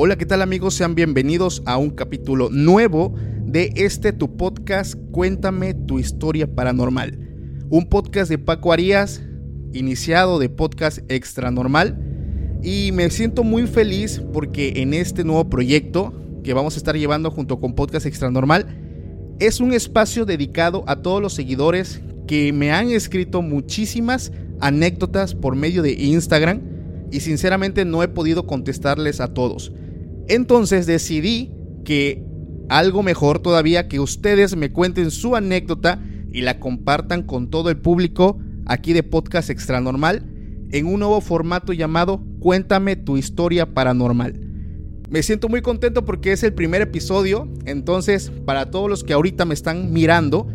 Hola, ¿qué tal amigos? Sean bienvenidos a un capítulo nuevo de este tu podcast Cuéntame tu historia paranormal. Un podcast de Paco Arias, iniciado de podcast extra normal. Y me siento muy feliz porque en este nuevo proyecto que vamos a estar llevando junto con Podcast Extra Normal es un espacio dedicado a todos los seguidores que me han escrito muchísimas anécdotas por medio de Instagram y sinceramente no he podido contestarles a todos. Entonces decidí que algo mejor todavía que ustedes me cuenten su anécdota y la compartan con todo el público aquí de Podcast Extra Normal en un nuevo formato llamado Cuéntame tu historia paranormal. Me siento muy contento porque es el primer episodio, entonces para todos los que ahorita me están mirando,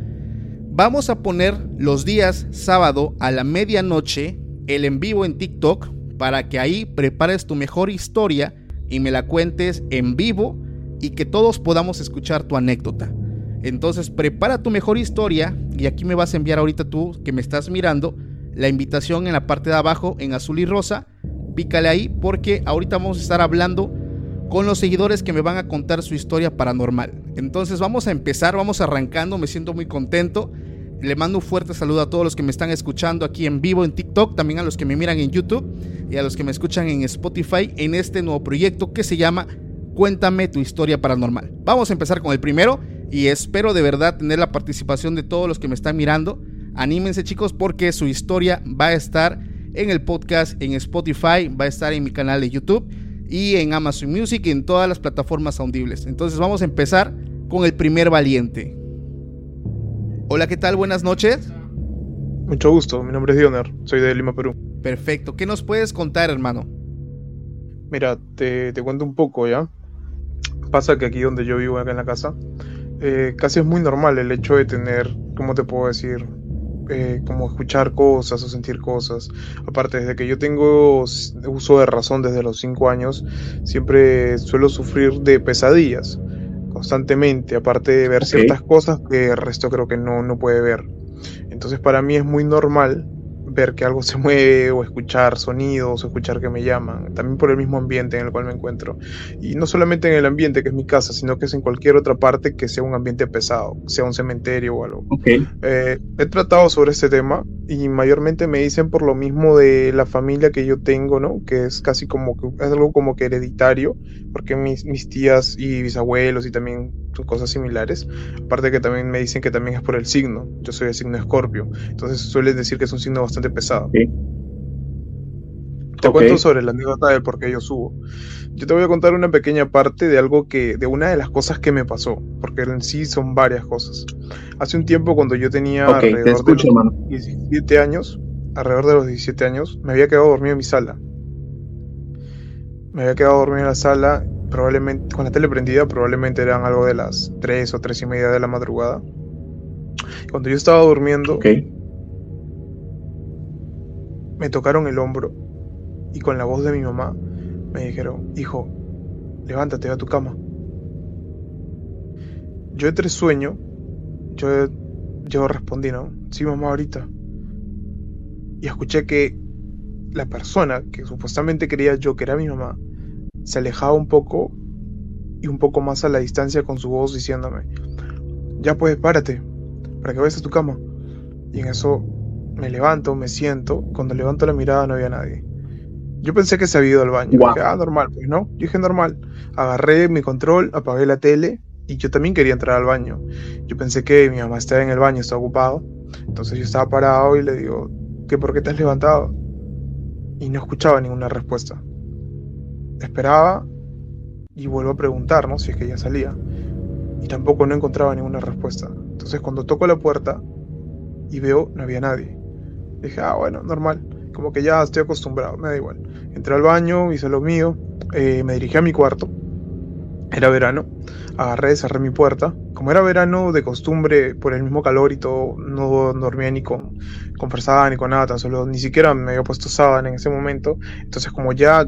vamos a poner los días sábado a la medianoche el en vivo en TikTok para que ahí prepares tu mejor historia y me la cuentes en vivo y que todos podamos escuchar tu anécdota. Entonces prepara tu mejor historia y aquí me vas a enviar ahorita tú que me estás mirando la invitación en la parte de abajo en azul y rosa. Pícale ahí porque ahorita vamos a estar hablando con los seguidores que me van a contar su historia paranormal. Entonces vamos a empezar, vamos arrancando, me siento muy contento. Le mando un fuerte saludo a todos los que me están escuchando aquí en vivo en TikTok, también a los que me miran en YouTube y a los que me escuchan en Spotify en este nuevo proyecto que se llama Cuéntame tu historia paranormal. Vamos a empezar con el primero y espero de verdad tener la participación de todos los que me están mirando. Anímense chicos porque su historia va a estar en el podcast, en Spotify, va a estar en mi canal de YouTube y en Amazon Music y en todas las plataformas audibles. Entonces vamos a empezar con el primer valiente. Hola, ¿qué tal? Buenas noches. Mucho gusto, mi nombre es Dioner, soy de Lima, Perú. Perfecto, ¿qué nos puedes contar, hermano? Mira, te, te cuento un poco ya. Pasa que aquí donde yo vivo, acá en la casa, eh, casi es muy normal el hecho de tener, ¿cómo te puedo decir? Eh, como escuchar cosas o sentir cosas. Aparte, desde que yo tengo uso de razón desde los 5 años, siempre suelo sufrir de pesadillas constantemente, aparte de ver ciertas cosas que el resto creo que no, no puede ver. Entonces para mí es muy normal ver que algo se mueve o escuchar sonidos o escuchar que me llaman, también por el mismo ambiente en el cual me encuentro. Y no solamente en el ambiente que es mi casa, sino que es en cualquier otra parte que sea un ambiente pesado, sea un cementerio o algo. Eh, he tratado sobre este tema y mayormente me dicen por lo mismo de la familia que yo tengo, ¿no? Que es casi como que es algo como que hereditario, porque mis, mis tías y bisabuelos y también cosas similares. Aparte que también me dicen que también es por el signo. Yo soy el signo Escorpio, entonces suelen decir que es un signo bastante pesado. Te cuento sobre la anécdota de por qué yo subo. Yo te voy a contar una pequeña parte de algo que, de una de las cosas que me pasó, porque en sí son varias cosas. Hace un tiempo cuando yo tenía te alrededor de los hermano. 17 años, alrededor de los 17 años, me había quedado dormido en mi sala. Me había quedado dormido en la sala, probablemente con la tele prendida, probablemente eran algo de las 3 o 3 y media de la madrugada. Cuando yo estaba durmiendo, me tocaron el hombro y con la voz de mi mamá me dijeron, hijo, levántate a tu cama. Yo entre sueño, yo, yo respondí, ¿no? Sí, mamá, ahorita. Y escuché que la persona que supuestamente creía yo que era mi mamá, se alejaba un poco y un poco más a la distancia con su voz diciéndome, ya pues, párate, para que vayas a tu cama. Y en eso me levanto, me siento, cuando levanto la mirada no había nadie. Yo pensé que se había ido al baño. Guau. Dije, ah, normal, pues no. Yo dije normal. Agarré mi control, apagué la tele y yo también quería entrar al baño. Yo pensé que mi mamá estaba en el baño, estaba ocupado. Entonces yo estaba parado y le digo, ¿qué por qué te has levantado? Y no escuchaba ninguna respuesta. Esperaba y vuelvo a preguntar, ¿no? Si es que ya salía. y tampoco no encontraba ninguna respuesta. Entonces cuando toco la puerta y veo, no había nadie. Dije, ah, bueno, normal, como que ya estoy acostumbrado, me da igual. Entré al baño, hice lo mío, eh, me dirigí a mi cuarto, era verano, agarré, cerré mi puerta. Como era verano, de costumbre, por el mismo calor y todo, no dormía ni con, con ni con nada, tan solo ni siquiera me había puesto sábana en ese momento. Entonces, como ya.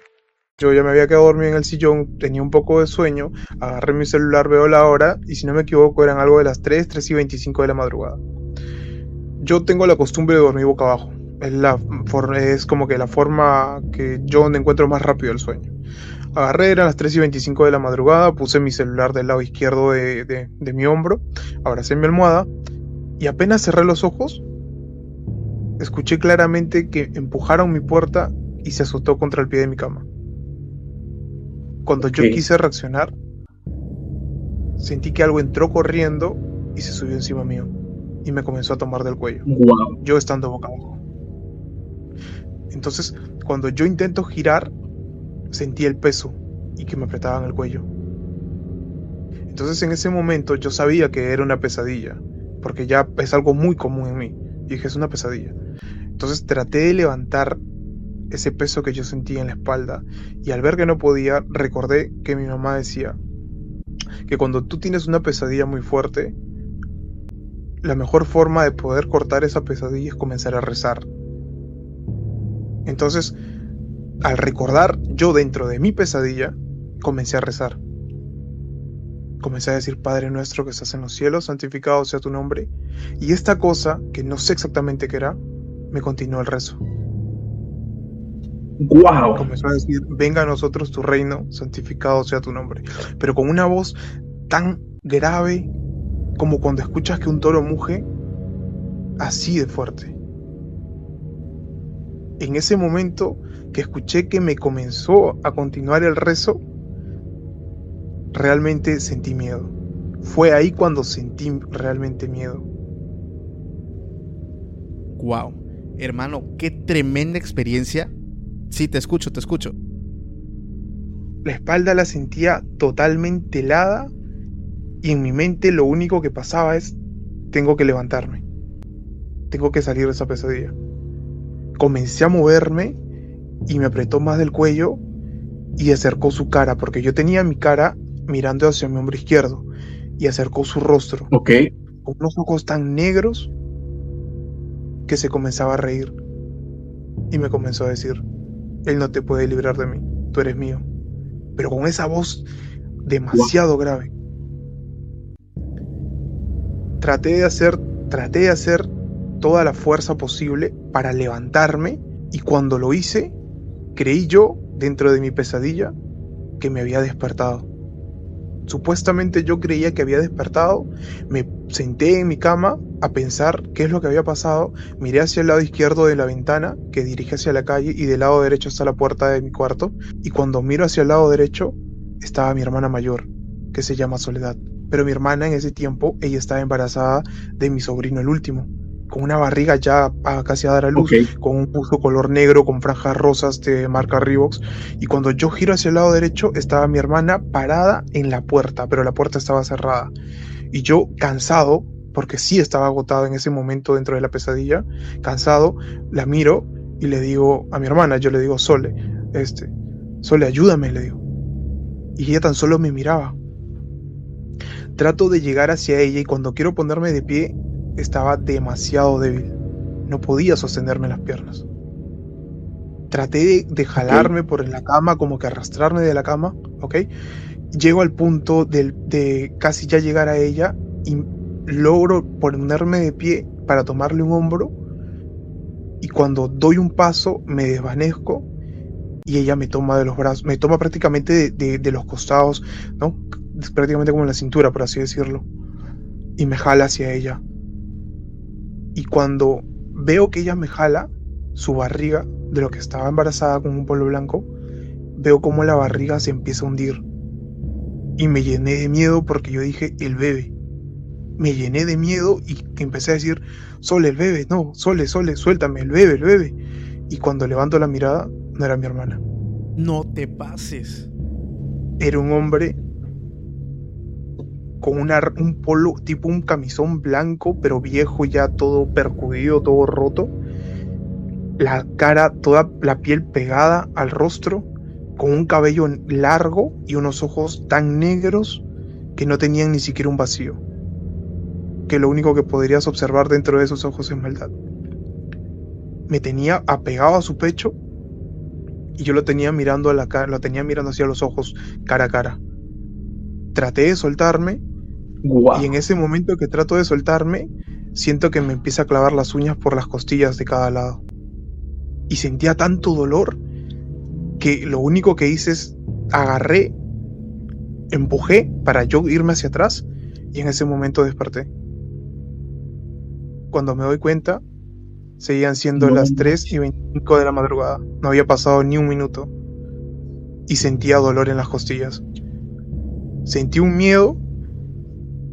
Yo ya me había quedado dormido en el sillón, tenía un poco de sueño, agarré mi celular, veo la hora y si no me equivoco eran algo de las 3, 3 y 25 de la madrugada. Yo tengo la costumbre de dormir boca abajo. Es, la, es como que la forma que yo encuentro más rápido el sueño. Agarré, eran las 3 y 25 de la madrugada, puse mi celular del lado izquierdo de, mi hombro, abracé mi almohada y apenas cerré los ojos, escuché claramente que empujaron mi puerta y se azotó contra el pie de mi cama. Cuando yo quise reaccionar, sentí que algo entró corriendo y se subió encima mío y me comenzó a tomar del cuello. Yo estando boca abajo. Entonces, cuando yo intento girar, sentí el peso y que me apretaban el cuello. Entonces en ese momento yo sabía que era una pesadilla, porque ya es algo muy común en mí. Y dije, es una pesadilla. Entonces traté de levantar ese peso que yo sentía en la espalda y al ver que no podía, recordé que mi mamá decía que cuando tú tienes una pesadilla muy fuerte, la mejor forma de poder cortar esa pesadilla es comenzar a rezar. Entonces, al recordar yo dentro de mi pesadilla, comencé a rezar. Comencé a decir, Padre nuestro que estás en los cielos, santificado sea tu nombre. Y esta cosa, que no sé exactamente qué era, me continuó el rezo. ¡Wow! Comenzó a decir, venga a nosotros tu reino, santificado sea tu nombre. Pero con una voz tan grave como cuando escuchas que un toro muge, así de fuerte. En ese momento que escuché que me comenzó a continuar el rezo, realmente sentí miedo. Fue ahí cuando sentí realmente miedo. Wow, hermano, qué tremenda experiencia. Sí, te escucho, te escucho. La espalda la sentía totalmente helada y en mi mente lo único que pasaba es, tengo que levantarme. Tengo que salir de esa pesadilla. Comencé a moverme y me apretó más del cuello y acercó su cara, porque yo tenía mi cara mirando hacia mi hombro izquierdo y acercó su rostro. Ok. Con unos ojos tan negros que se comenzaba a reír. Y me comenzó a decir, Él no te puede librar de mí, tú eres mío. Pero con esa voz demasiado grave. Traté de hacer, traté de hacer toda la fuerza posible para levantarme y cuando lo hice, Creí yo, dentro de mi pesadilla, que me había despertado. Supuestamente yo creía que había despertado, me senté en mi cama a pensar qué es lo que había pasado, miré hacia el lado izquierdo de la ventana que dirige hacia la calle y del lado derecho está la puerta de mi cuarto, y cuando miro hacia el lado derecho estaba mi hermana mayor, que se llama Soledad. Pero mi hermana en ese tiempo, ella estaba embarazada de mi sobrino el último con una barriga ya casi a dar a luz, con un buzo color negro, con franjas rosas de marca Reeboks. Y cuando yo giro hacia el lado derecho, estaba mi hermana parada en la puerta, pero la puerta estaba cerrada. Y yo, cansado, porque sí estaba agotado en ese momento dentro de la pesadilla, cansado, la miro y le digo a mi hermana, yo le digo, Sole, este, Sole, ayúdame, le digo. Y ella tan solo me miraba. Trato de llegar hacia ella y cuando quiero ponerme de pie, estaba demasiado débil. No podía sostenerme las piernas. Traté de, jalarme por la cama, como que arrastrarme de la cama, ¿ok? Llego al punto de, de casi ya llegar a ella y logro ponerme de pie para tomarle un hombro y cuando doy un paso me desvanezco y ella me toma de los brazos, me toma prácticamente de, de, los costados, ¿no? Prácticamente como en la cintura, por así decirlo y me jala hacia ella. Y cuando veo que ella me jala, su barriga, de lo que estaba embarazada con un polvo blanco, veo como la barriga se empieza a hundir. Y me llené de miedo porque yo dije, el bebé. Me llené de miedo y empecé a decir, Sole, el bebé, no, Sole, Sole, suéltame, el bebé, el bebé. Y cuando levanto la mirada, no era mi hermana. No te pases. Era un hombre con un polo, tipo un camisón blanco, pero viejo ya todo percudido, todo roto. La cara, toda la piel pegada al rostro, con un cabello largo y unos ojos tan negros que no tenían ni siquiera un vacío. Que lo único que podrías observar dentro de esos ojos es maldad. Me tenía apegado a su pecho y yo lo tenía mirando a la cara, lo tenía mirando hacia los ojos cara a cara. Traté de soltarme y en ese momento que trato de soltarme, siento que me empieza a clavar las uñas por las costillas de cada lado. Y sentía tanto dolor que lo único que hice es agarré, empujé para yo irme hacia atrás y en ese momento desperté. Cuando me doy cuenta, seguían siendo las 3 y 25 de la madrugada. No había pasado ni un minuto. Y sentía dolor en las costillas. Sentí un miedo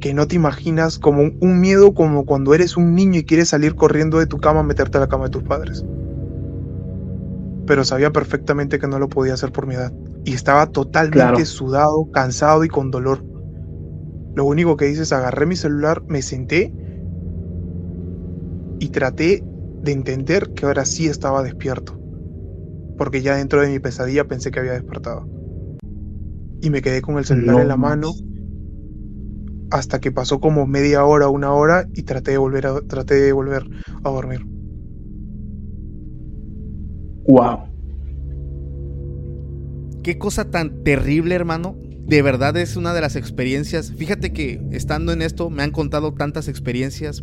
que no te imaginas como un miedo como cuando eres un niño y quieres salir corriendo de tu cama a meterte a la cama de tus padres. Pero sabía perfectamente que no lo podía hacer por mi edad. Y estaba totalmente sudado, cansado y con dolor. Lo único que hice es agarré mi celular, me senté y traté de entender que ahora sí estaba despierto. Porque ya dentro de mi pesadilla pensé que había despertado. Y me quedé con el celular en la mano hasta que pasó como media hora, una hora y traté de volver a, traté de volver a dormir. Wow. Qué cosa tan terrible, hermano. De verdad es una de las experiencias. Fíjate que estando en esto me han contado tantas experiencias.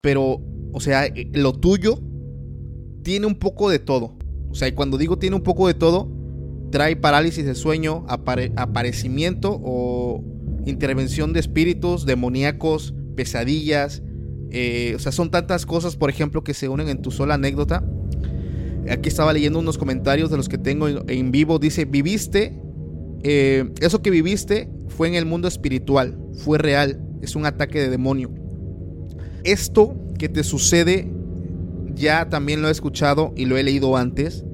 Pero, o sea, lo tuyo tiene un poco de todo. O sea, cuando digo tiene un poco de todo, trae parálisis de sueño, aparecimiento o intervención de espíritus demoníacos, pesadillas. Eh, o sea, son tantas cosas, por ejemplo, que se unen en tu sola anécdota. Aquí estaba leyendo unos comentarios de los que tengo en vivo. Dice, viviste, eh, eso que viviste fue en el mundo espiritual, fue real, es un ataque de demonio. Esto que te sucede ya también lo he escuchado y lo he leído antes.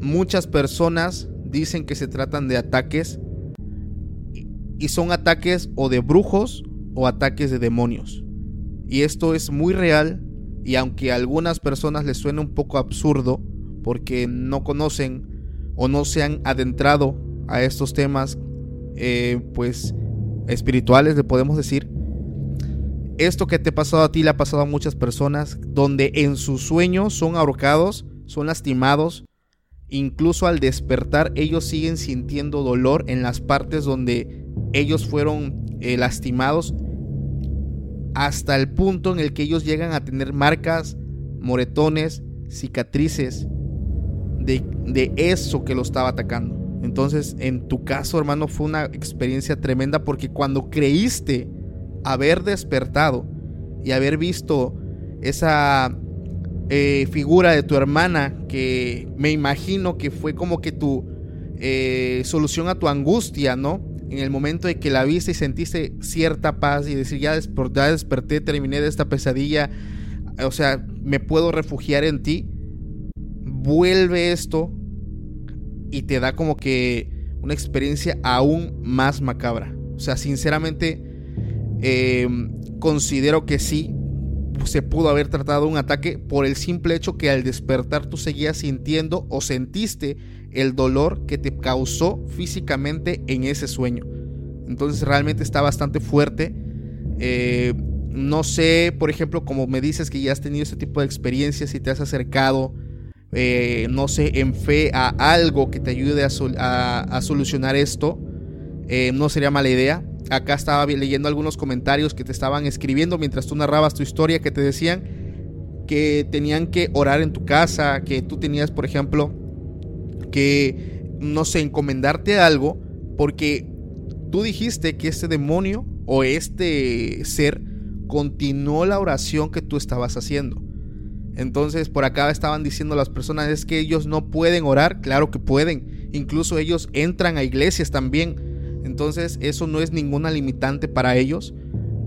Muchas personas dicen que se tratan de ataques y son ataques o de brujos o ataques de demonios. Y esto es muy real y aunque a algunas personas les suene un poco absurdo porque no conocen o no se han adentrado a estos temas eh, pues espirituales le podemos decir esto que te ha pasado a ti le ha pasado a muchas personas, donde en sus sueños son ahorcados, son lastimados, incluso al despertar ellos siguen sintiendo dolor en las partes donde ellos fueron eh, lastimados, hasta el punto en el que ellos llegan a tener marcas, moretones, cicatrices de, de eso que lo estaba atacando. Entonces, en tu caso, hermano, fue una experiencia tremenda porque cuando creíste haber despertado y haber visto esa eh, figura de tu hermana que me imagino que fue como que tu eh, solución a tu angustia, ¿no? en el momento de que la viste y sentiste cierta paz y decir, ya, ya desperté, terminé de esta pesadilla, o sea, me puedo refugiar en ti, vuelve esto y te da como que una experiencia aún más macabra. O sea, sinceramente, em, considero que sí, se pudo haber tratado un ataque por el simple hecho que al despertar tú seguías sintiendo o sentiste el dolor que te causó físicamente en ese sueño. Entonces realmente está bastante fuerte. Eh, no sé, por ejemplo, como me dices que ya has tenido este tipo de experiencias y te has acercado, eh, no sé, en fe a algo que te ayude a, solucionar esto, eh, no sería mala idea. Acá estaba leyendo algunos comentarios que te estaban escribiendo mientras tú narrabas tu historia, que te decían que tenían que orar en tu casa, que tú tenías, por ejemplo, que, no sé, encomendarte algo, porque tú dijiste que este demonio o este ser continuó la oración que tú estabas haciendo. Entonces por acá estaban diciendo las personas es que ellos no pueden orar, claro que pueden, incluso ellos entran a iglesias también. Entonces eso no es ninguna limitante para ellos,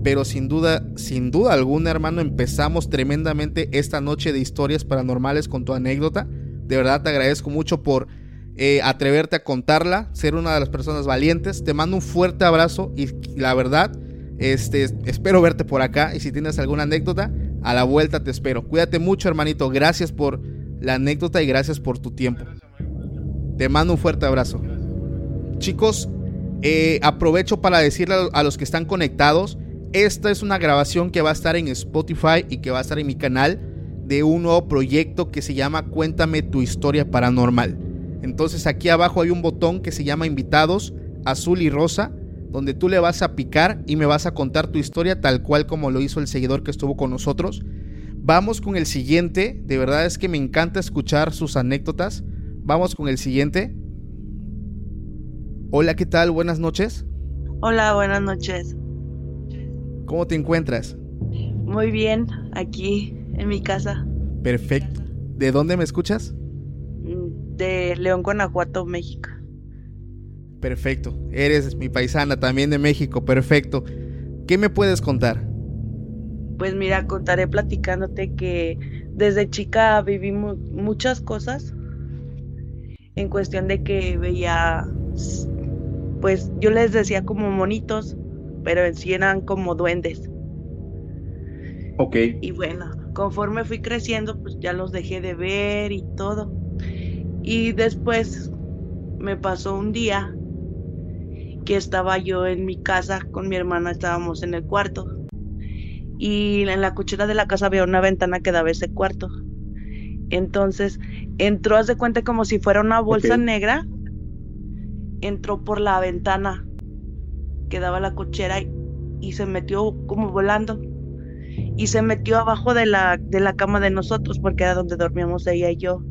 pero sin duda, sin duda alguna hermano, empezamos tremendamente esta noche de historias paranormales con tu anécdota. De verdad te agradezco mucho por eh, atreverte a contarla, ser una de las personas valientes. Te mando un fuerte abrazo y la verdad, este, espero verte por acá y si tienes alguna anécdota, a la vuelta te espero. Cuídate mucho, hermanito. Gracias por la anécdota y gracias por tu tiempo. Te mando un fuerte abrazo. Chicos, eh, aprovecho para decirle a los que están conectados, esta es una grabación que va a estar en Spotify y que va a estar en mi canal de un nuevo proyecto que se llama Cuéntame tu historia paranormal. Entonces aquí abajo hay un botón que se llama invitados, azul y rosa, donde tú le vas a picar y me vas a contar tu historia tal cual como lo hizo el seguidor que estuvo con nosotros. Vamos con el siguiente, de verdad es que me encanta escuchar sus anécdotas. Vamos con el siguiente. Hola, ¿qué tal? Buenas noches. Hola, buenas noches. ¿Cómo te encuentras? Muy bien, aquí en mi casa. Perfecto. ¿De dónde me escuchas? de León, Guanajuato, México. Perfecto. Eres mi paisana también de México. Perfecto. ¿Qué me puedes contar? Pues mira, contaré platicándote que desde chica vivimos muchas cosas en cuestión de que veía, pues yo les decía como monitos, pero en sí eran como duendes. Ok. Y bueno, conforme fui creciendo, pues ya los dejé de ver y todo. Y después me pasó un día que estaba yo en mi casa con mi hermana, estábamos en el cuarto. Y en la cuchera de la casa había una ventana que daba ese cuarto. Entonces entró, haz de cuenta como si fuera una bolsa negra. Entró por la ventana que daba la cochera y, y, se metió como volando. Y se metió abajo de la, de la cama de nosotros porque era donde dormíamos ella y yo.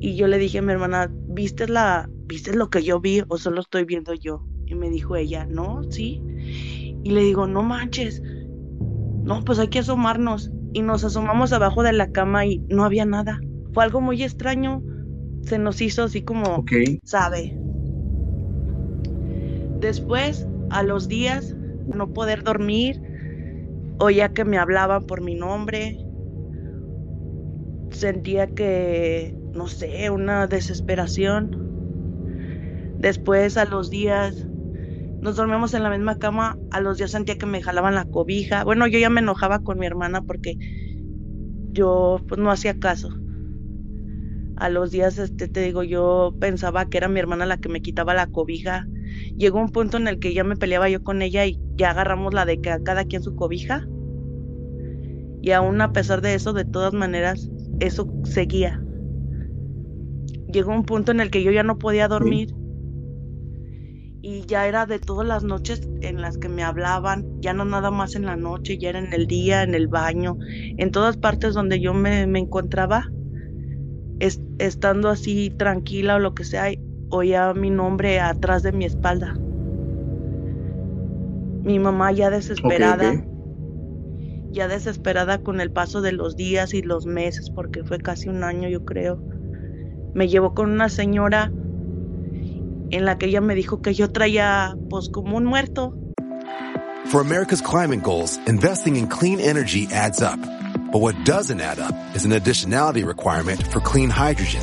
Y yo le dije a mi hermana, ¿viste, la, ¿viste lo que yo vi o solo estoy viendo yo? Y me dijo ella, no, sí. Y le digo, no manches. No, pues hay que asomarnos. Y nos asomamos abajo de la cama y no había nada. Fue algo muy extraño. Se nos hizo así como, sabe. Después, a los días, no poder dormir, oía que me hablaban por mi nombre. Sentía que no sé, una desesperación. Después a los días nos dormíamos en la misma cama, a los días sentía que me jalaban la cobija. Bueno, yo ya me enojaba con mi hermana porque yo pues no hacía caso. A los días, este, te digo, yo pensaba que era mi hermana la que me quitaba la cobija. Llegó un punto en el que ya me peleaba yo con ella y ya agarramos la de cada quien su cobija. Y aún a pesar de eso, de todas maneras, eso seguía llegó un punto en el que yo ya no podía dormir. Y ya era de todas las noches en las que me hablaban, ya no nada más en la noche, ya era en el día, en el baño, en todas partes donde yo me, encontraba, estando así tranquila o lo que sea, oía mi nombre atrás de mi espalda. Mi mamá ya desesperada, ya desesperada con el paso de los días y los meses, porque fue casi un año yo creo me llevó con una señora en la que ella me dijo que yo traía pues como un muerto. For America's climate goals, investing in clean energy adds up. But what doesn't add up is an additionality requirement for clean hydrogen.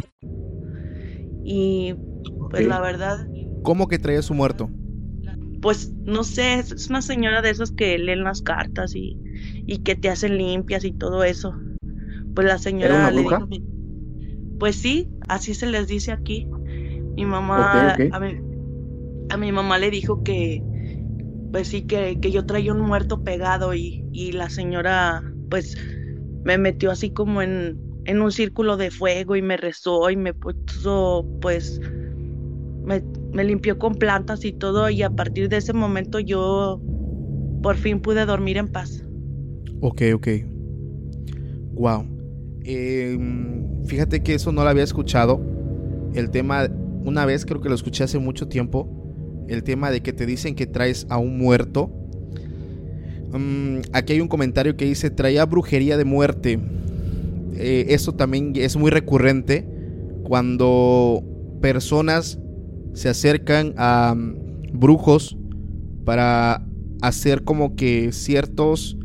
Y pues la verdad, ¿Cómo que traía su muerto? pues no sé, es una señora de esas que leen las cartas y, y que te hacen limpias y todo eso. Pues la señora una le dijo, pues sí, así se les dice aquí. Mi mamá. A, mi, a mi mamá le dijo que, pues sí, que, que yo traía un muerto pegado y, y la señora, pues, me metió así como en, en un círculo de fuego y me rezó y me puso, pues, me, limpió con plantas y todo y a partir de ese momento yo por fin pude dormir en paz. Ok, ok. Wow. fíjate que eso no lo había escuchado. El tema, una vez creo que lo escuché hace mucho tiempo. El tema de que te dicen que traes a un muerto. Mm, aquí hay un comentario que dice, traía brujería de muerte. Eh, eso también es muy recurrente cuando personas se acercan a mm, brujos para hacer como que ciertos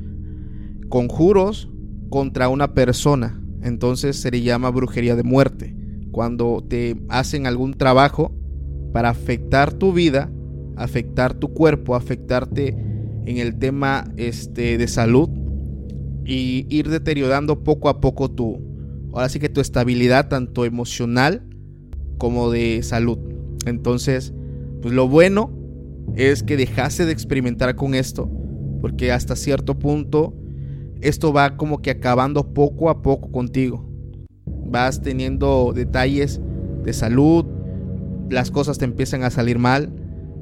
conjuros contra una persona. Entonces se le llama brujería de muerte. Cuando te hacen algún trabajo para afectar tu vida, afectar tu cuerpo, afectarte en el tema este, de salud y ir deteriorando poco a poco tu, ahora sí que tu estabilidad tanto emocional como de salud. Entonces, pues lo bueno es que dejase de experimentar con esto, porque hasta cierto punto esto va como que acabando poco a poco contigo. Vas teniendo detalles de salud, las cosas te empiezan a salir mal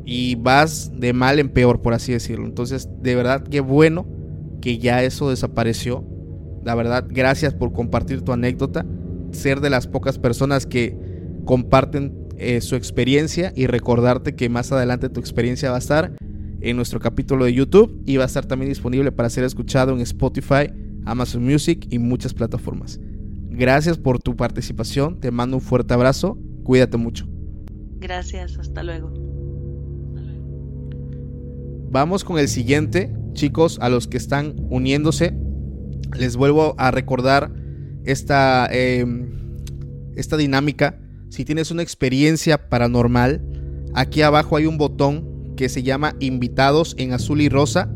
y vas de mal en peor, por así decirlo. Entonces, de verdad, qué bueno que ya eso desapareció. La verdad, gracias por compartir tu anécdota, ser de las pocas personas que comparten eh, su experiencia y recordarte que más adelante tu experiencia va a estar en nuestro capítulo de YouTube y va a estar también disponible para ser escuchado en Spotify, Amazon Music y muchas plataformas. Gracias por tu participación, te mando un fuerte abrazo, cuídate mucho. Gracias, hasta luego. Vamos con el siguiente, chicos, a los que están uniéndose. Les vuelvo a recordar esta, eh, esta dinámica. Si tienes una experiencia paranormal, aquí abajo hay un botón que se llama invitados en azul y rosa.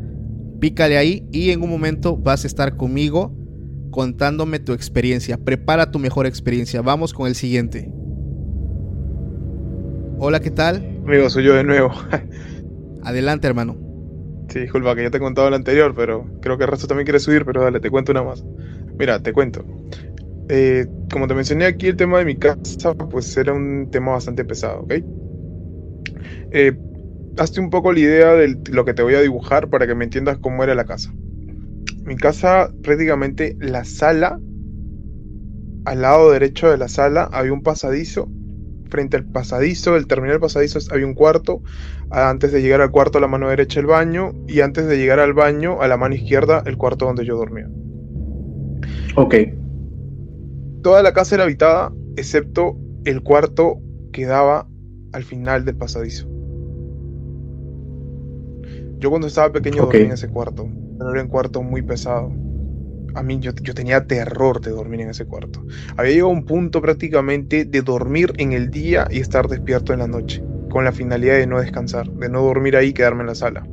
Pícale ahí y en un momento vas a estar conmigo contándome tu experiencia. Prepara tu mejor experiencia. Vamos con el siguiente. Hola, ¿qué tal? Amigo, soy yo de nuevo. Adelante, hermano. Sí, disculpa que ya te he contado el anterior, pero creo que el resto también quiere subir, pero dale, te cuento una más. Mira, te cuento. Eh, como te mencioné aquí, el tema de mi casa, pues era un tema bastante pesado, ¿ok? Eh, hazte un poco la idea de lo que te voy a dibujar para que me entiendas cómo era la casa. Mi casa, prácticamente la sala, al lado derecho de la sala había un pasadizo. Frente al pasadizo, el terminal del pasadizo había un cuarto. Antes de llegar al cuarto a la mano derecha el baño. Y antes de llegar al baño a la mano izquierda el cuarto donde yo dormía. Ok. Toda la casa era habitada, excepto el cuarto que daba al final del pasadizo. Yo cuando estaba pequeño dormía en ese cuarto, pero era un cuarto muy pesado. A mí yo, yo tenía terror de dormir en ese cuarto. Había llegado a un punto prácticamente de dormir en el día y estar despierto en la noche, con la finalidad de no descansar, de no dormir ahí y quedarme en la sala.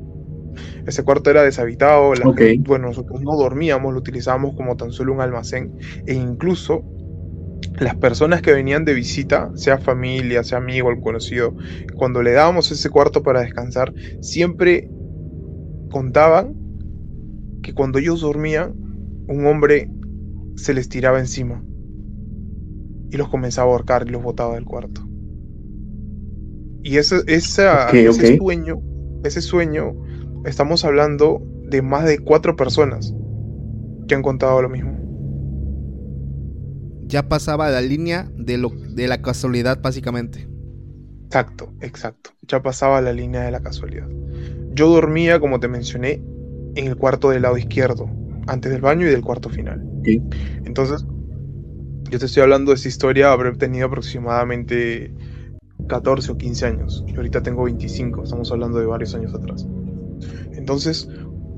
Ese cuarto era deshabitado, la Ok. gente- bueno, nosotros no dormíamos, lo utilizábamos como tan solo un almacén e incluso las personas que venían de visita, sea familia, sea amigo, algún conocido, cuando le dábamos ese cuarto para descansar, siempre contaban que cuando ellos dormían, un hombre se les tiraba encima y los comenzaba a ahorcar y los botaba del cuarto. Y ese, esa- ese sueño, ese sueño, estamos hablando de más de cuatro personas que han contado lo mismo. Ya pasaba la línea de, lo, de la casualidad, básicamente. Exacto, exacto. Ya pasaba la línea de la casualidad. Yo dormía, como te mencioné, en el cuarto del lado izquierdo, antes del baño y del cuarto final. Entonces, yo te estoy hablando de esta historia, habré tenido aproximadamente 14 o 15 años. Y ahorita tengo 25, estamos hablando de varios años atrás. Entonces,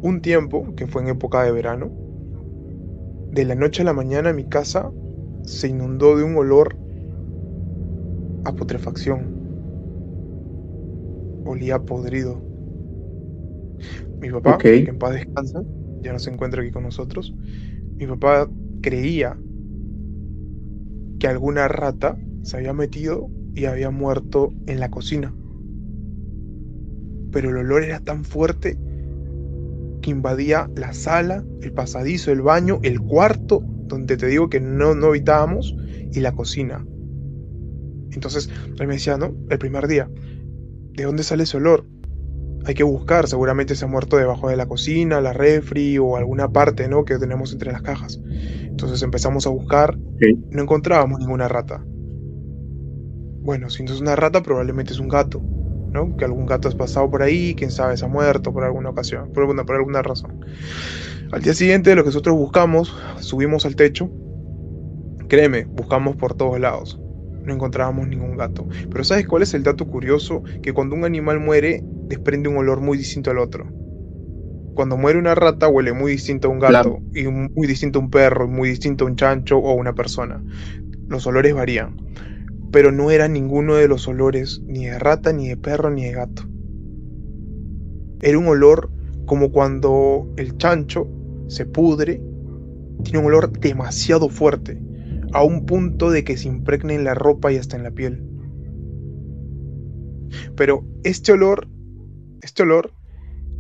un tiempo, que fue en época de verano, de la noche a la mañana mi casa se inundó de un olor a putrefacción. Olía podrido. Mi papá, que en paz descansa, ya no se encuentra aquí con nosotros. Mi papá creía que alguna rata se había metido y había muerto en la cocina. Pero el olor era tan fuerte que invadía la sala, el pasadizo, el baño, el cuarto, donde te digo que no, no habitábamos, y la cocina. Entonces él me decía, ¿no? El primer día, ¿de dónde sale ese olor? Hay que buscar, seguramente se ha muerto debajo de la cocina, la refri o alguna parte, ¿no? Que tenemos entre las cajas. Entonces empezamos a buscar, no encontrábamos ninguna rata. Bueno, si no es una rata, probablemente es un gato, ¿no? Que algún gato has pasado por ahí, quién sabe, se ha muerto por alguna ocasión, por alguna, por alguna razón. Al día siguiente, lo que nosotros buscamos, subimos al techo. Créeme, buscamos por todos lados. No encontrábamos ningún gato. Pero ¿sabes cuál es el dato curioso? Que cuando un animal muere, desprende un olor muy distinto al otro. Cuando muere una rata, huele muy distinto a un gato, y muy distinto a un perro, y muy distinto a un chancho o a una persona. Los olores varían. Pero no era ninguno de los olores, ni de rata, ni de perro, ni de gato. Era un olor como cuando el chancho se pudre, tiene un olor demasiado fuerte, a un punto de que se impregne en la ropa y hasta en la piel. Pero este olor, este olor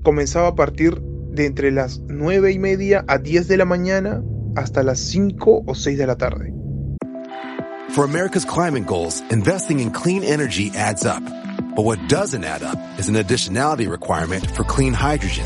comenzaba a partir de entre las nueve y media a 10 de la mañana hasta las 5 o 6 de la tarde. For America's climate goals, investing in clean energy adds up. But what doesn't add up is an additionality requirement for clean hydrogen.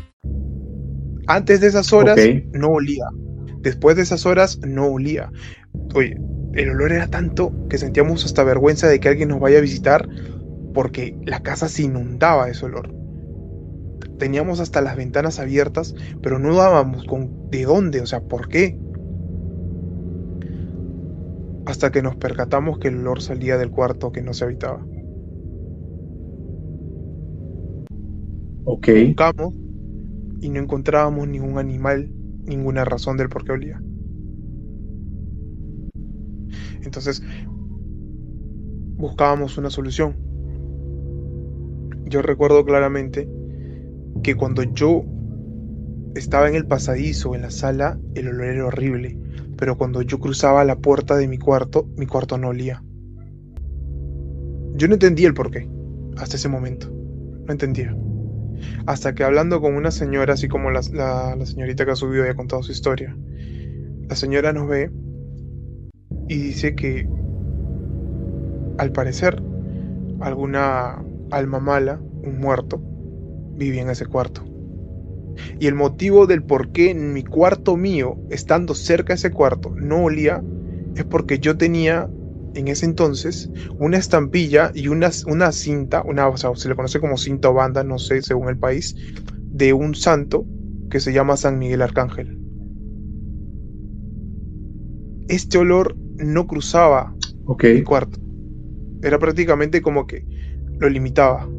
Antes de esas horas no olía. Después de esas horas no olía. Oye, el olor era tanto que sentíamos hasta vergüenza de que alguien nos vaya a visitar porque la casa se inundaba de ese olor. Teníamos hasta las ventanas abiertas, pero no dábamos con de dónde, o sea, ¿por qué? Hasta que nos percatamos que el olor salía del cuarto que no se habitaba. Ok. Buscamos y no encontrábamos ningún animal, ninguna razón del por qué olía. Entonces, buscábamos una solución. Yo recuerdo claramente que cuando yo estaba en el pasadizo, en la sala, el olor era horrible, pero cuando yo cruzaba la puerta de mi cuarto, mi cuarto no olía. Yo no entendía el por qué, hasta ese momento. No entendía. Hasta que hablando con una señora, así como la, señorita que ha subido y ha contado su historia, la señora nos ve y dice que al parecer, alguna alma mala, un muerto, vivía en ese cuarto. Y el motivo del por qué en mi cuarto mío, estando cerca de ese cuarto, no olía, es porque yo tenía en ese entonces una estampilla y una, una cinta, una, o sea, se le conoce como cinta o banda, no sé, según el país, de un santo que se llama San Miguel Arcángel. Este olor no cruzaba mi cuarto. Era prácticamente como que lo limitaba,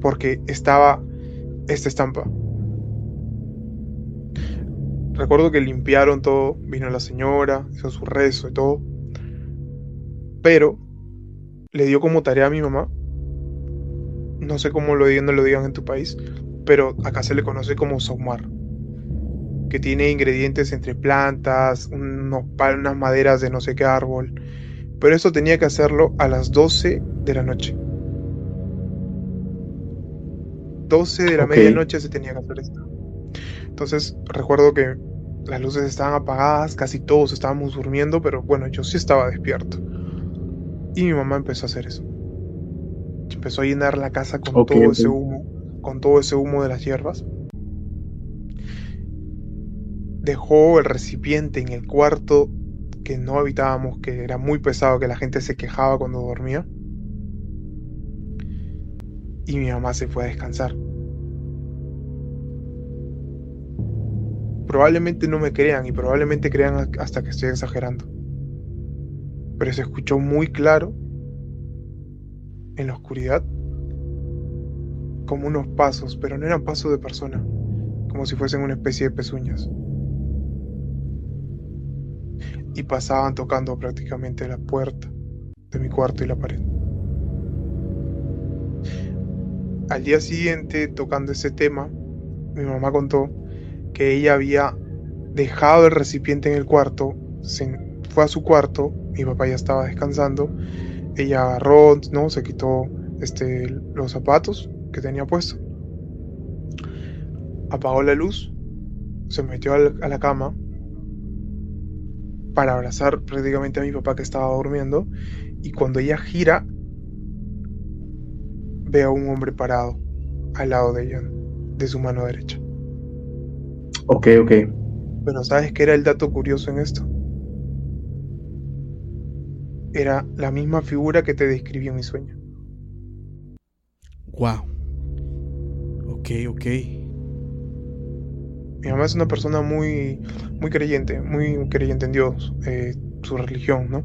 porque estaba esta estampa. Recuerdo que limpiaron todo, vino la señora, hizo su rezo y todo. Pero le dio como tarea a mi mamá. No sé cómo lo digan, no lo digan en tu país, pero acá se le conoce como saumar. Que tiene ingredientes entre plantas, unos, unas maderas de no sé qué árbol. Pero eso tenía que hacerlo a las 12 de la noche. 12 de la medianoche se tenía que hacer esto. Entonces recuerdo que las luces estaban apagadas, casi todos estábamos durmiendo, pero bueno, yo sí estaba despierto. Y mi mamá empezó a hacer eso. Empezó a llenar la casa con todo ese humo, con todo ese humo de las hierbas. Dejó el recipiente en el cuarto que no habitábamos, que era muy pesado, que la gente se quejaba cuando dormía. Y mi mamá se fue a descansar. Probablemente no me crean y probablemente crean hasta que estoy exagerando. Pero se escuchó muy claro en la oscuridad como unos pasos, pero no eran pasos de persona, como si fuesen una especie de pezuñas. Y pasaban tocando prácticamente la puerta de mi cuarto y la pared. Al día siguiente, tocando ese tema, mi mamá contó que ella había dejado el recipiente en el cuarto, se fue a su cuarto, mi papá ya estaba descansando, ella agarró, ¿no? Se quitó este, los zapatos que tenía puesto, apagó la luz, se metió a la cama para abrazar prácticamente a mi papá que estaba durmiendo y cuando ella gira ve a un hombre parado al lado de ella, de su mano derecha. Ok, ok. Pero ¿sabes qué era el dato curioso en esto? Era la misma figura que te describí en mi sueño. Wow. Ok, ok. Mi mamá es una persona muy, muy creyente, muy creyente en Dios, eh, su religión, ¿no?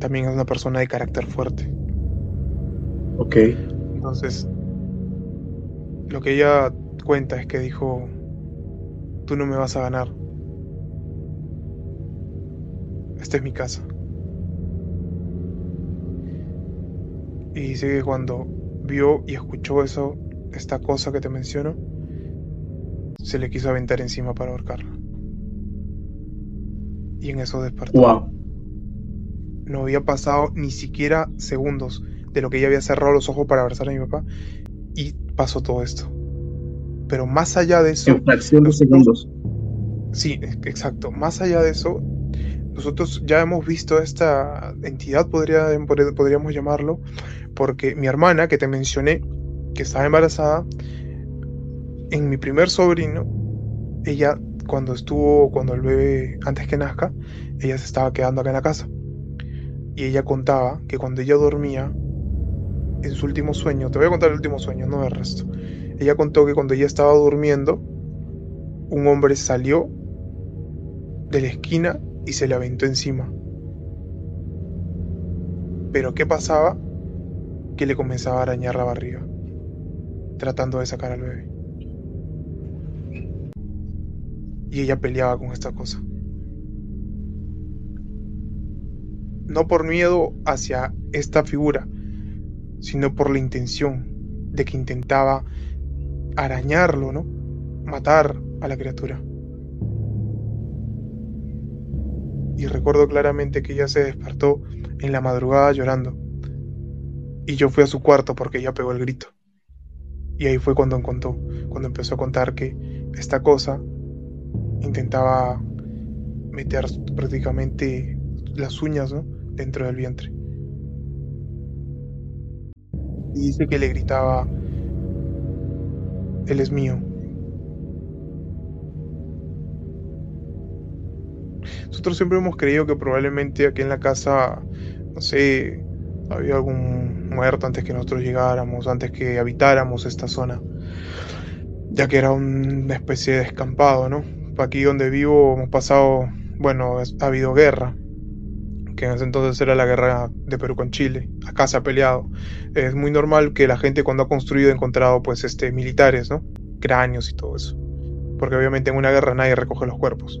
También es una persona de carácter fuerte. Ok. Entonces, lo que ella cuenta es que dijo, tú no me vas a ganar. Esta es mi casa. Y dice que cuando vio y escuchó eso, esta cosa que te menciono, se le quiso aventar encima para ahorcarla. Y en eso despertó. No había pasado ni siquiera segundos de lo que ella había cerrado los ojos para abrazar a mi papá y pasó todo esto. Pero más allá de eso. En fracción de segundos. Sí, exacto. Más allá de eso, nosotros ya hemos visto esta entidad, podría, podríamos llamarlo, porque mi hermana, que te mencioné, que estaba embarazada, en mi primer sobrino, ella cuando estuvo, cuando el bebé, antes que nazca, ella se estaba quedando acá en la casa. Y ella contaba que cuando ella dormía, en su último sueño, te voy a contar el último sueño, no el resto. Ella contó que cuando ella estaba durmiendo, un hombre salió de la esquina y se le aventó encima. Pero ¿qué pasaba? Que le comenzaba a arañar la barriga, tratando de sacar al bebé. Y ella peleaba con esta cosa. No por miedo hacia esta figura, sino por la intención de que intentaba arañarlo, ¿no? Matar a la criatura. Y recuerdo claramente que ella se despertó en la madrugada llorando. Y yo fui a su cuarto porque ella pegó el grito. Y ahí fue cuando contó, cuando empezó a contar que esta cosa intentaba meter prácticamente las uñas dentro del vientre. Y dice que le gritaba, Él es mío. Nosotros siempre hemos creído que probablemente aquí en la casa, no sé, había algún muerto antes que nosotros llegáramos, antes que habitáramos esta zona, ya que era una especie de descampado, ¿no? Aquí donde vivo hemos pasado, bueno, ha habido guerra, que en ese entonces era la guerra de Perú con Chile, acá se ha peleado. Es muy normal que la gente cuando ha construido ha encontrado pues este militares, ¿no? Cráneos y todo eso. Porque obviamente en una guerra nadie recoge los cuerpos.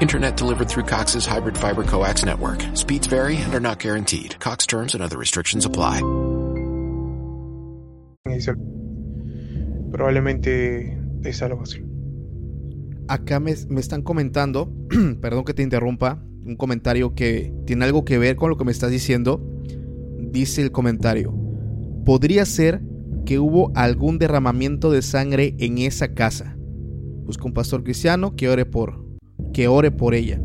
Internet delivered through Cox's hybrid fiber coax network. Speeds vary and are not guaranteed. Cox terms and other restrictions apply. Probablemente es algo así. Acá me, me están comentando, perdón que te interrumpa, un comentario que tiene algo que ver con lo que me estás diciendo. Dice el comentario, podría ser que hubo algún derramamiento de sangre en esa casa. Busca un pastor cristiano que ore por, que ore por ella.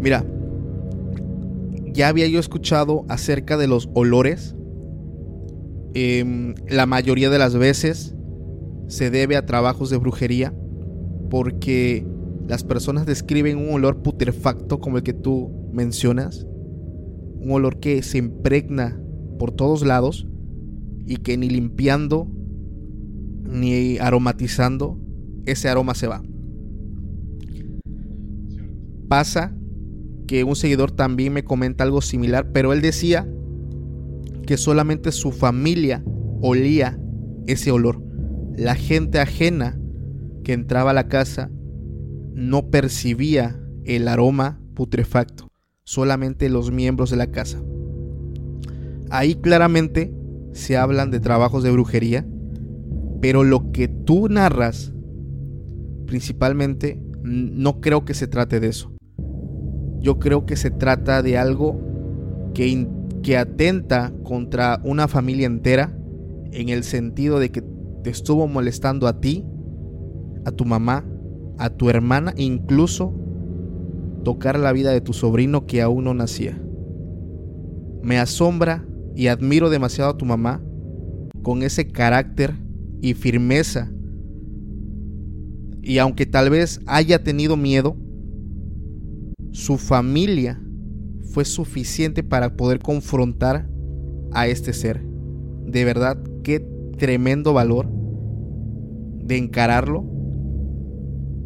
Mira, ya había yo escuchado acerca de los olores. Eh, la mayoría de las veces se debe a trabajos de brujería porque las personas describen un olor putrefacto como el que tú mencionas, un olor que se impregna por todos lados y que ni limpiando ni aromatizando ese aroma se va. Pasa que un seguidor también me comenta algo similar, pero él decía que solamente su familia olía ese olor. La gente ajena que entraba a la casa no percibía el aroma putrefacto, solamente los miembros de la casa. Ahí claramente se hablan de trabajos de brujería, pero lo que tú narras, principalmente, no creo que se trate de eso. Yo creo que se trata de algo que, atenta contra una familia entera, en el sentido de que te estuvo molestando a ti, a tu mamá, a tu hermana, incluso tocar la vida de tu sobrino que aún no nacía. Me asombra y admiro demasiado a tu mamá con ese carácter y firmeza. Y aunque tal vez haya tenido miedo, su familia fue suficiente para poder confrontar a este ser. De verdad, qué tremendo valor de encararlo.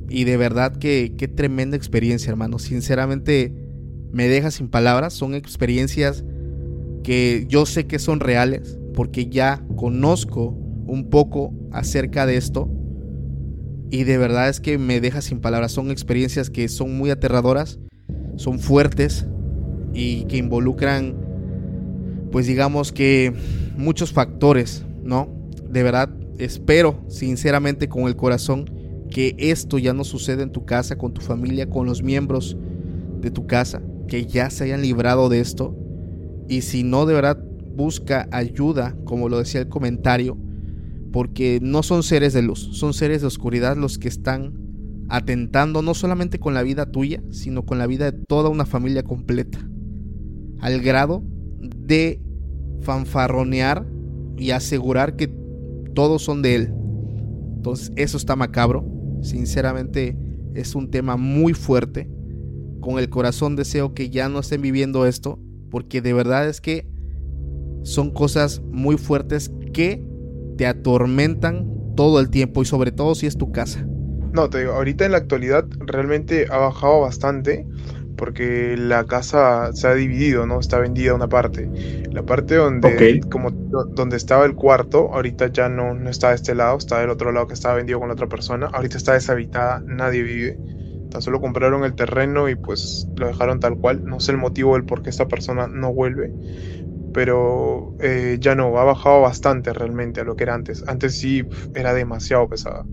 Y de verdad que qué tremenda experiencia, hermano. Sinceramente me deja sin palabras. Son experiencias que yo sé que son reales porque ya conozco un poco acerca de esto. Y de verdad es que me deja sin palabras. Son experiencias que son muy aterradoras, son fuertes y que involucran, pues digamos que muchos factores, ¿no? De verdad espero sinceramente con el corazón que esto ya no suceda en tu casa, con tu familia, con los miembros de tu casa, que ya se hayan librado de esto. Y si no, de verdad, busca ayuda, como lo decía el comentario, porque no son seres de luz, son seres de oscuridad los que están atentando no solamente con la vida tuya, sino con la vida de toda una familia completa, al grado de fanfarronear y asegurar que todos son de él. Entonces eso está macabro, sinceramente es un tema muy fuerte, con el corazón deseo que ya no estén viviendo esto, porque de verdad es que son cosas muy fuertes que te atormentan todo el tiempo y sobre todo si es tu casa. No, te digo, ahorita en la actualidad realmente ha bajado bastante porque la casa se ha dividido, ¿no? Está vendida una parte. La parte donde, como, donde estaba el cuarto, ahorita ya no, no está de este lado, está del otro lado que estaba vendido con la otra persona. Ahorita está deshabitada, nadie vive. Tan solo compraron el terreno y pues lo dejaron tal cual. No sé el motivo del por qué esta persona no vuelve. Pero eh, ya no, ha bajado bastante realmente a lo que era antes. Antes sí era demasiado pesada.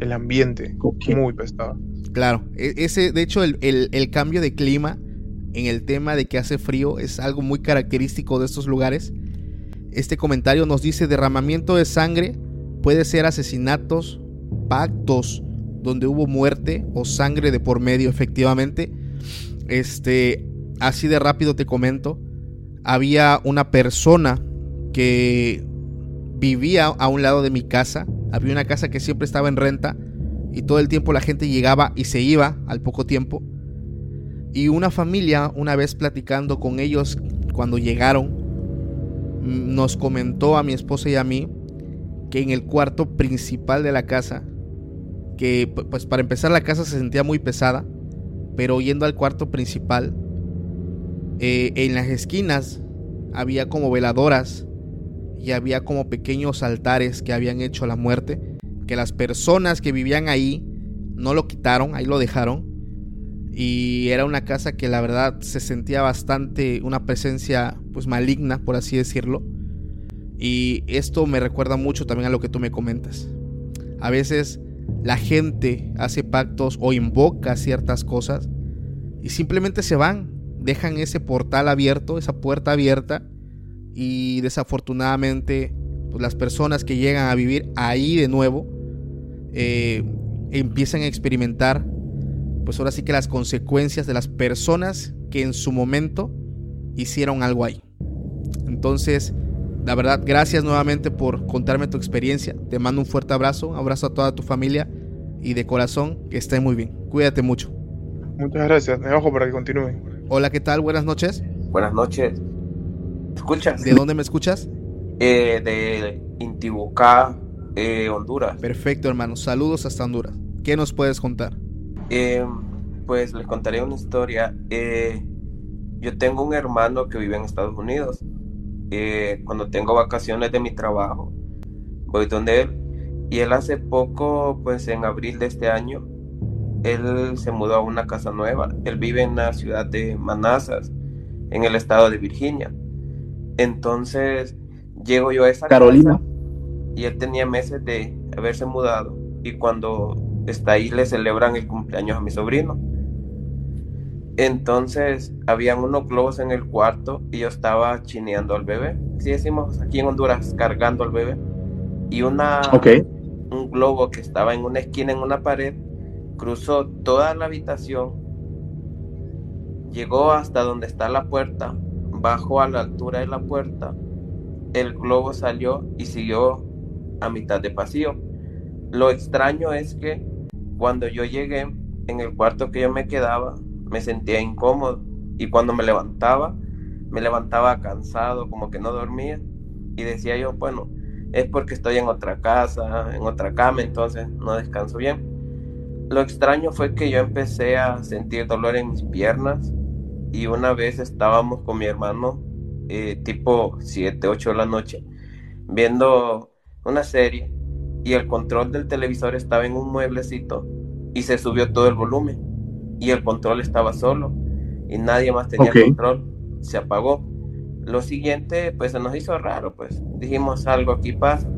El ambiente, muy pesado. Claro, e, ese, de hecho, el, el, cambio de clima en el tema de que hace frío es algo muy característico de estos lugares. Este comentario nos dice derramamiento de sangre puede ser asesinatos, pactos donde hubo muerte o sangre de por medio, efectivamente. Este, así de rápido te comento, había una persona que vivía a un lado de mi casa, había una casa que siempre estaba en renta y todo el tiempo la gente llegaba y se iba al poco tiempo. Y una familia, una vez platicando con ellos cuando llegaron, mm, nos comentó a mi esposa y a mí que en el cuarto principal de la casa, que pues para empezar la casa se sentía muy pesada, pero yendo al cuarto principal, eh, en las esquinas había como veladoras y había como pequeños altares que habían hecho la muerte que las personas que vivían ahí no lo quitaron, ahí lo dejaron. Y era una casa que la verdad se sentía bastante una presencia pues maligna, por así decirlo. Y esto me recuerda mucho también a lo que tú me comentas. A veces la gente hace pactos o invoca ciertas cosas y simplemente se van, dejan ese portal abierto, esa puerta abierta y desafortunadamente pues las personas que llegan a vivir ahí de nuevo eh, empiezan a experimentar, pues ahora sí que las consecuencias de las personas que en su momento hicieron algo ahí. Entonces, la verdad, gracias nuevamente por contarme tu experiencia. Te mando un fuerte abrazo, abrazo a toda tu familia y de corazón que esté muy bien. Cuídate mucho. Muchas gracias. Me bajo para que continúe. Hola, ¿qué tal? Buenas noches. Buenas noches. ¿Escuchas? ¿De dónde me escuchas? Eh, de Intibucá, eh, Honduras. Perfecto, hermano. Saludos hasta Honduras. ¿Qué nos puedes contar? Eh, pues les contaré una historia. Eh, yo tengo un hermano que vive en Estados Unidos. cuando tengo vacaciones de mi trabajo, voy donde él. Y él hace poco, pues en abril de este año, él se mudó a una casa nueva. Él vive en la ciudad de Manassas, en el estado de Virginia. Entonces, llego yo a esa Carolina y él tenía meses de haberse mudado y cuando está ahí le celebran el cumpleaños a mi sobrino. Entonces habían unos globos en el cuarto y yo estaba chineando al bebé. Si decimos aquí en Honduras, cargando al bebé. Y una un globo que estaba en una esquina en una pared cruzó toda la habitación, llegó hasta donde está la puerta, bajó a la altura de la puerta, el globo salió y siguió a mitad de pasillo. Lo extraño es que cuando yo llegué en el cuarto que yo me quedaba, me sentía incómodo y cuando me levantaba, me levantaba cansado, como que no dormía y decía yo, bueno, es porque estoy en otra casa, en otra cama, entonces no descanso bien. Lo extraño fue que yo empecé a sentir dolor en mis piernas y una vez estábamos con mi hermano, eh, tipo 7, 8 de la noche, viendo una serie y el control del televisor estaba en un mueblecito y se subió todo el volumen y el control estaba solo y nadie más tenía control, se apagó. Lo siguiente, pues se nos hizo raro, pues dijimos algo aquí pasa.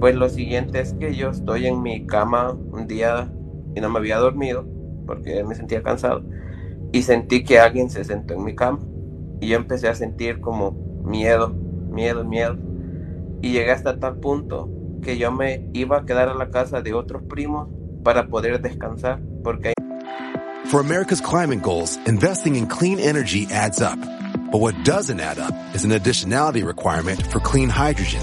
Pues lo siguiente es que yo estoy en mi cama un día y no me había dormido porque me sentía cansado y sentí que alguien se sentó en mi cama y yo empecé a sentir como miedo, miedo, miedo y llegué hasta tal punto que yo me iba a quedar a la casa de otros primos para poder descansar porque For America's climate goals, investing in clean energy adds up. But what doesn't add up is an additionality requirement for clean hydrogen.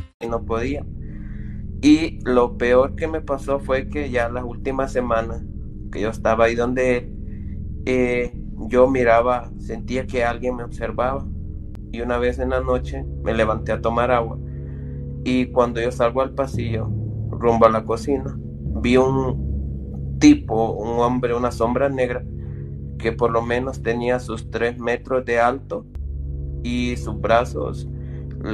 Y no podía. Y lo peor que me pasó fue que ya las últimas semanas que yo estaba ahí donde él, eh, yo miraba, sentía que alguien me observaba. Y una vez en la noche me levanté a tomar agua. Y cuando yo salgo al pasillo, rumbo a la cocina, vi un tipo, un hombre, una sombra negra, que por lo menos tenía sus tres metros de alto y sus brazos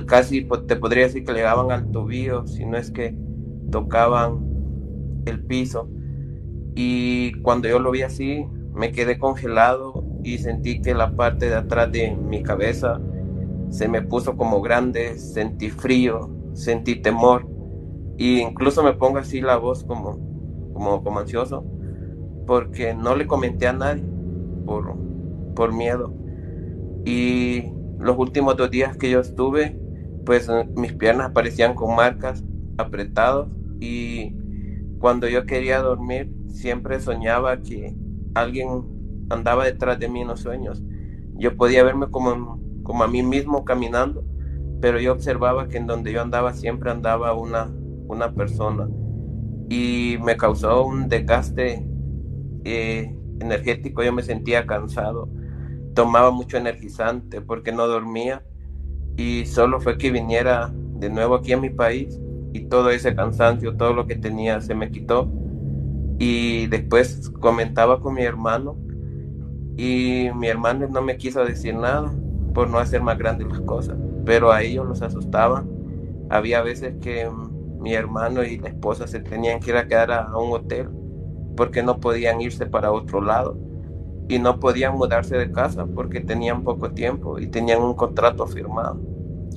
casi po- te podría decir que le daban al tobillo, si no es que tocaban el piso. Y cuando yo lo vi así, me quedé congelado y sentí que la parte de atrás de mi cabeza se me puso como grande, sentí frío, sentí temor y incluso me pongo así la voz como, como, como ansioso porque no le comenté a nadie por, por miedo. Y los últimos dos días que yo estuve, pues eh, mis piernas aparecían con marcas apretados y cuando yo quería dormir siempre soñaba que alguien andaba detrás de mí en los sueños. Yo podía verme como, como a mí mismo caminando, pero yo observaba que en donde yo andaba siempre andaba una, una persona. Y me causó un desgaste eh, energético, yo me sentía cansado, tomaba mucho energizante porque no dormía y solo fue que viniera de nuevo aquí a mi país y todo ese cansancio, todo lo que tenía se me quitó y después comentaba con mi hermano y mi hermano no me quiso decir nada por no hacer más grandes las cosas, pero a ellos los asustaban. Había veces que mi hermano y la esposa se tenían que ir a quedar a, a un hotel porque no podían irse para otro lado y no podían mudarse de casa porque tenían poco tiempo y tenían un contrato firmado.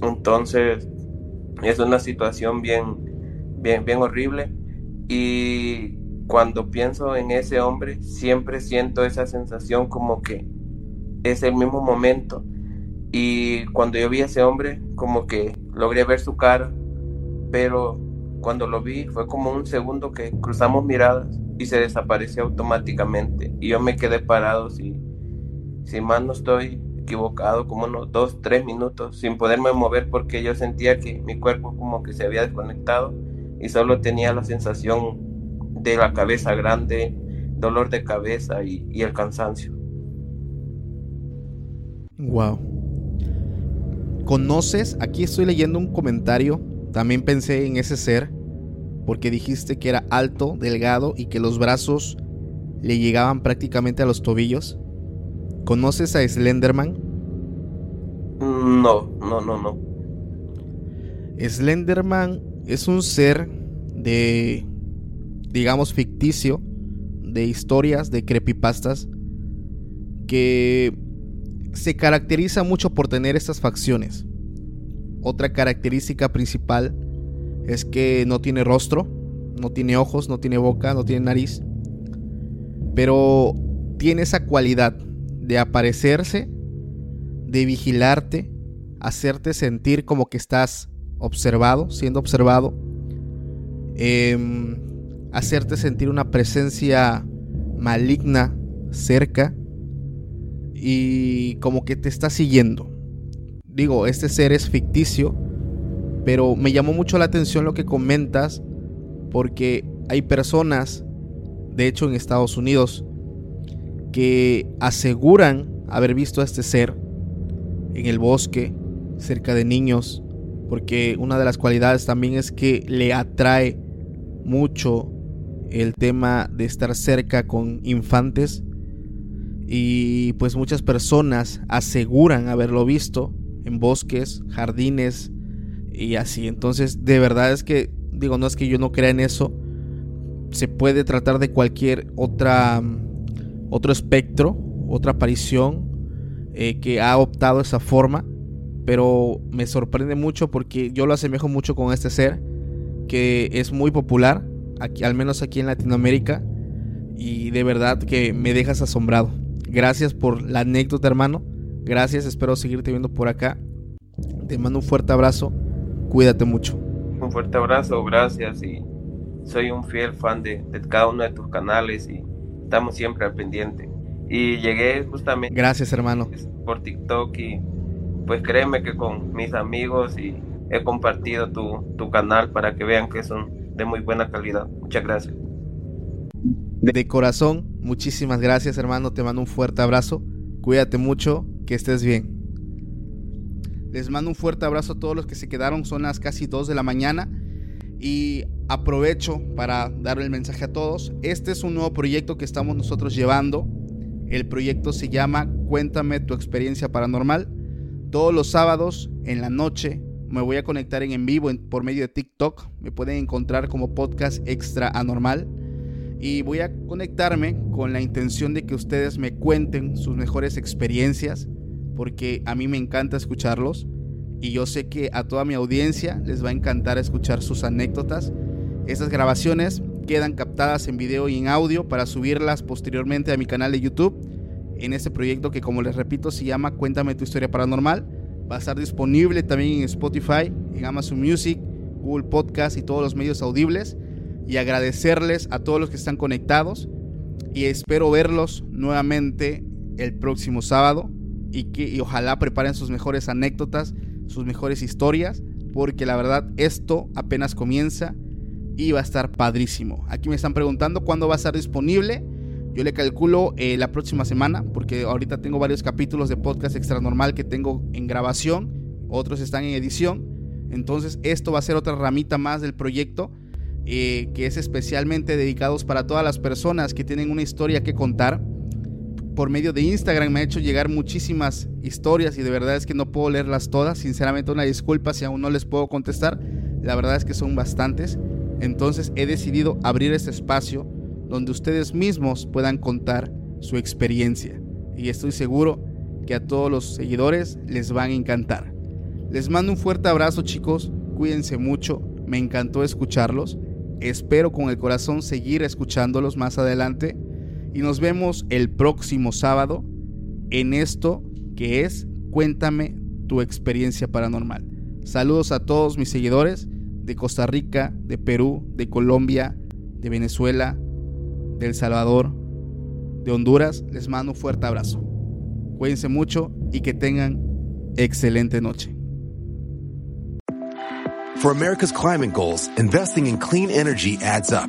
Entonces es una situación bien, bien, bien horrible. Y cuando pienso en ese hombre siempre siento esa sensación como que es el mismo momento. Y cuando yo vi a ese hombre como que logré ver su cara pero cuando lo vi fue como un segundo que cruzamos miradas y se desapareció automáticamente y yo me quedé parado si, si más no estoy equivocado como unos dos, tres minutos sin poderme mover porque yo sentía que mi cuerpo como que se había desconectado y solo tenía la sensación de la cabeza grande, dolor de cabeza y, y el cansancio. Wow. ¿Conoces? Aquí estoy leyendo un comentario. También pensé en ese ser. Porque dijiste que era alto, delgado y que los brazos le llegaban prácticamente a los tobillos. ¿Conoces a Slenderman? No, no, no, no. Slenderman es un ser de, digamos, ficticio, de historias, de creepypastas, que se caracteriza mucho por tener estas facciones. Otra característica principal es que no tiene rostro, no tiene ojos, no tiene boca, no tiene nariz, pero tiene esa cualidad de aparecerse, de vigilarte, hacerte sentir como que estás observado, siendo observado, eh, hacerte sentir una presencia maligna cerca y como que te está siguiendo. Digo, este ser es ficticio, pero me llamó mucho la atención lo que comentas porque hay personas, de hecho en Estados Unidos, que aseguran haber visto a este ser en el bosque, cerca de niños, porque una de las cualidades también es que le atrae mucho el tema de estar cerca con infantes. Y pues muchas personas aseguran haberlo visto en bosques, jardines y así. Entonces, de verdad es que digo, no es que yo no crea en eso. Se puede tratar de cualquier otra otro espectro, otra aparición eh, que ha optado esa forma, pero me sorprende mucho porque yo lo asemejo mucho con este ser que es muy popular, aquí, al menos aquí en Latinoamérica, y de verdad que me dejas asombrado. Gracias por la anécdota, hermano. Gracias, espero seguirte viendo por acá. Te mando un fuerte abrazo. Cuídate mucho. Un fuerte abrazo, gracias. Y soy un fiel fan de, de cada uno de tus canales y estamos siempre al pendiente. Y llegué justamente. Gracias, hermano. Por TikTok y pues créeme que con mis amigos y he compartido tu, tu canal para que vean que son de muy buena calidad. Muchas gracias. De corazón, muchísimas gracias, hermano. Te mando un fuerte abrazo. Cuídate mucho, que estés bien. Les mando un fuerte abrazo a todos los que se quedaron. Son las casi 2 de la mañana. Y aprovecho para darle el mensaje a todos. Este es un nuevo proyecto que estamos nosotros llevando. El proyecto se llama Cuéntame tu experiencia paranormal. Todos los sábados en la noche me voy a conectar en, en vivo por medio de TikTok. Me pueden encontrar como podcast extra anormal. Y voy a conectarme con la intención de que ustedes me cuenten sus mejores experiencias. Porque a mí me encanta escucharlos. Y yo sé que a toda mi audiencia les va a encantar escuchar sus anécdotas. Estas grabaciones quedan captadas en video y en audio para subirlas posteriormente a mi canal de YouTube. En este proyecto que como les repito se llama Cuéntame tu historia paranormal Va a estar disponible también en Spotify, en Amazon Music, Google Podcast y todos los medios audibles. Y agradecerles a todos los que están conectados. Y espero verlos nuevamente el próximo sábado. Y que y ojalá preparen sus mejores anécdotas, sus mejores historias. Porque la verdad esto apenas comienza y va a estar padrísimo. Aquí me están preguntando cuándo va a estar disponible. Yo le calculo eh, la próxima semana, porque ahorita tengo varios capítulos de podcast extra normal que tengo en grabación, otros están en edición. Entonces, esto va a ser otra ramita más del proyecto, eh, que es especialmente dedicados para todas las personas que tienen una historia que contar. Por medio de Instagram me ha hecho llegar muchísimas historias y de verdad es que no puedo leerlas todas. Sinceramente, una disculpa si aún no les puedo contestar. La verdad es que son bastantes. Entonces, he decidido abrir este espacio donde ustedes mismos puedan contar su experiencia. Y estoy seguro que a todos los seguidores les van a encantar. Les mando un fuerte abrazo chicos, cuídense mucho, me encantó escucharlos, espero con el corazón seguir escuchándolos más adelante y nos vemos el próximo sábado en esto que es Cuéntame tu experiencia paranormal. Saludos a todos mis seguidores de Costa Rica, de Perú, de Colombia, de Venezuela, de El Salvador, de Honduras, les mando un fuerte abrazo. Cuídense mucho y que tengan excelente noche. For America's climate goals, investing in clean energy adds up.